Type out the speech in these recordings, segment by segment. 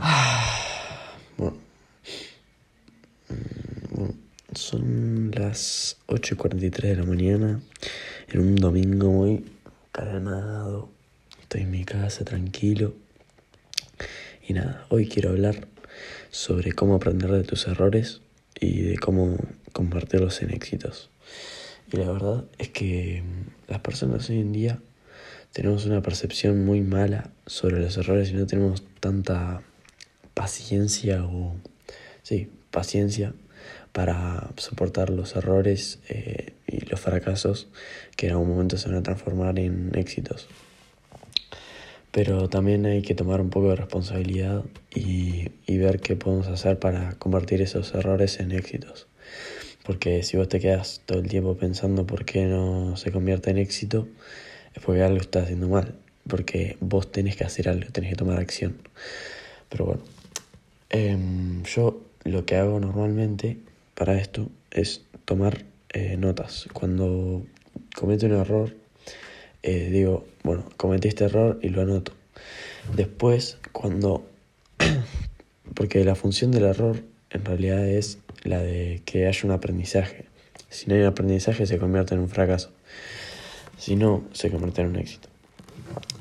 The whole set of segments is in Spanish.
Mm, son las 8 y 43 de la mañana, en un domingo muy calmado. Estoy en mi casa tranquilo. Y nada, hoy quiero hablar sobre cómo aprender de tus errores y de cómo convertirlos en éxitos. Y la verdad es que mm, las personas hoy en día tenemos una percepción muy mala sobre los errores y no tenemos tanta paciencia o sí, paciencia para soportar los errores eh, y los fracasos que en algún momento se van a transformar en éxitos. Pero también hay que tomar un poco de responsabilidad y, y ver qué podemos hacer para convertir esos errores en éxitos. Porque si vos te quedas todo el tiempo pensando por qué no se convierte en éxito, es porque algo está haciendo mal. Porque vos tenés que hacer algo, tenés que tomar acción. Pero bueno, em, yo lo que hago normalmente para esto es tomar eh, notas. Cuando cometo un error, eh, digo, bueno, cometí este error y lo anoto. Después, cuando... porque la función del error en realidad es la de que haya un aprendizaje. Si no hay un aprendizaje se convierte en un fracaso. Si no, se convierte en un éxito.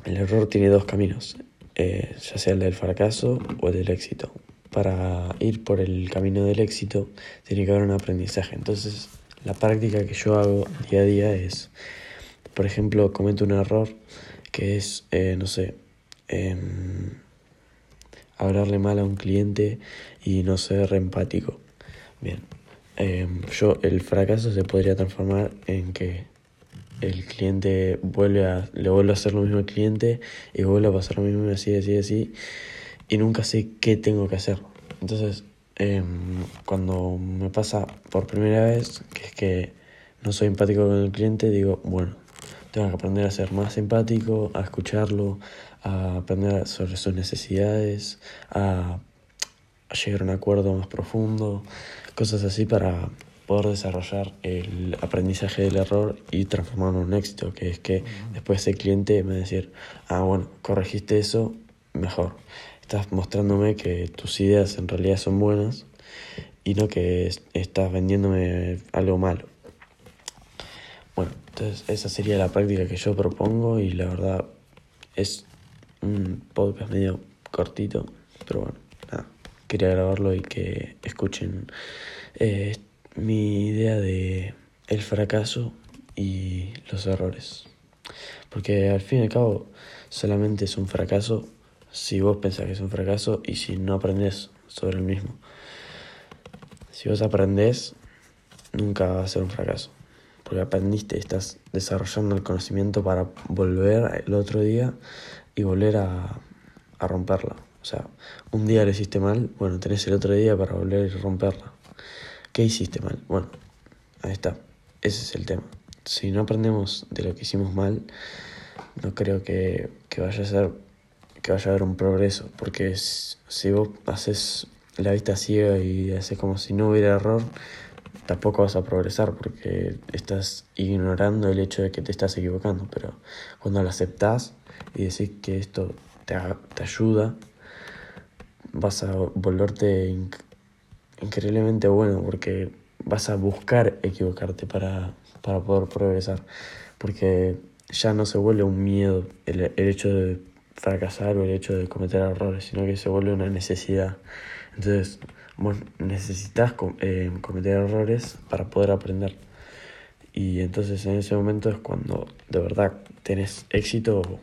El error tiene dos caminos, eh, ya sea el del fracaso o el del éxito. Para ir por el camino del éxito tiene que haber un aprendizaje. Entonces, la práctica que yo hago día a día es, por ejemplo, cometo un error que es, eh, no sé, em, hablarle mal a un cliente y no ser empático. Bien, em, yo el fracaso se podría transformar en que el cliente vuelve a, le vuelve a hacer lo mismo al cliente y vuelve a pasar lo mismo así, así, así, y nunca sé qué tengo que hacer. Entonces, em, cuando me pasa por primera vez, que es que no soy empático con el cliente, digo, bueno, tengo que aprender a ser más empático, a escucharlo, a aprender sobre sus necesidades, a, llegar a un acuerdo más profundo, cosas así para poder desarrollar el aprendizaje del error y transformarlo en un éxito, que es que después el cliente me va a decir, ah, bueno, corregiste eso, mejor. Estás mostrándome que tus ideas en realidad son buenas y no que estás vendiéndome algo malo. Bueno, entonces esa sería la práctica que yo propongo y la verdad es un podcast medio cortito, pero bueno, nada, quería grabarlo y que escuchen eh, mi idea de el fracaso y los errores. Porque al fin y al cabo solamente es un fracaso si vos pensás que es un fracaso y si no aprendes sobre el mismo. Si vos aprendés, nunca va a ser un fracaso. Porque aprendiste, estás desarrollando el conocimiento para volver el otro día y volver a, a romperla. O sea, un día lo hiciste mal, bueno, tenés el otro día para volver a romperla. ¿Qué hiciste mal? Bueno, ahí está. Ese es el tema. Si no aprendemos de lo que hicimos mal, no creo que, que vaya a ser que vaya a haber un progreso. Porque si vos haces la vista ciega y haces como si no hubiera error, tampoco vas a progresar porque estás ignorando el hecho de que te estás equivocando. Pero cuando lo aceptás y decís que esto te, te ayuda, vas a volverte increíblemente bueno porque vas a buscar equivocarte para, para poder progresar. Porque ya no se vuelve un miedo el, el hecho de fracasar o el hecho de cometer errores, sino que se vuelve una necesidad. Entonces, bueno, necesitas eh, cometer errores para poder aprender. Y entonces en ese momento es cuando de verdad tenés éxito o,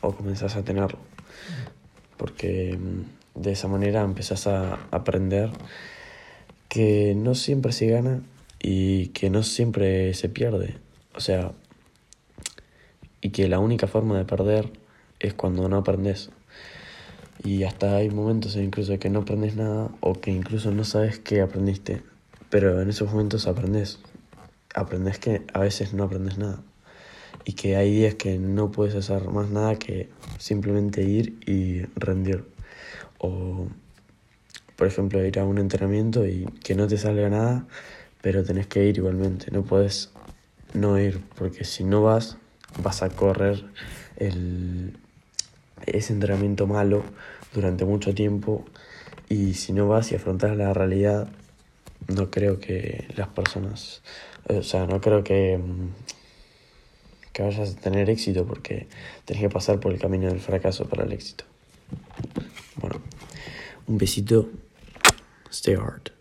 o comenzás a tenerlo. Porque mm, de esa manera empezás a aprender que no siempre se gana y que no siempre se pierde. O sea, y que la única forma de perder es cuando no aprendes. Y hasta hay momentos incluso que no aprendes nada o que incluso no sabes qué aprendiste. Pero en esos momentos aprendes. Aprendes que a veces no aprendes nada. Y que hay días que no puedes hacer más nada que simplemente ir y rendir. O, por ejemplo, ir a un entrenamiento y que no te salga nada, pero tenés que ir igualmente. No puedes no ir, porque si no vas, vas a correr el, ese entrenamiento malo durante mucho tiempo y si no vas y afrontas la realidad, no creo que las personas, o sea, no creo que, mm, que vayas a tener éxito porque tenés que pasar por el camino del fracaso para el éxito. Bueno, un besito, stay hard.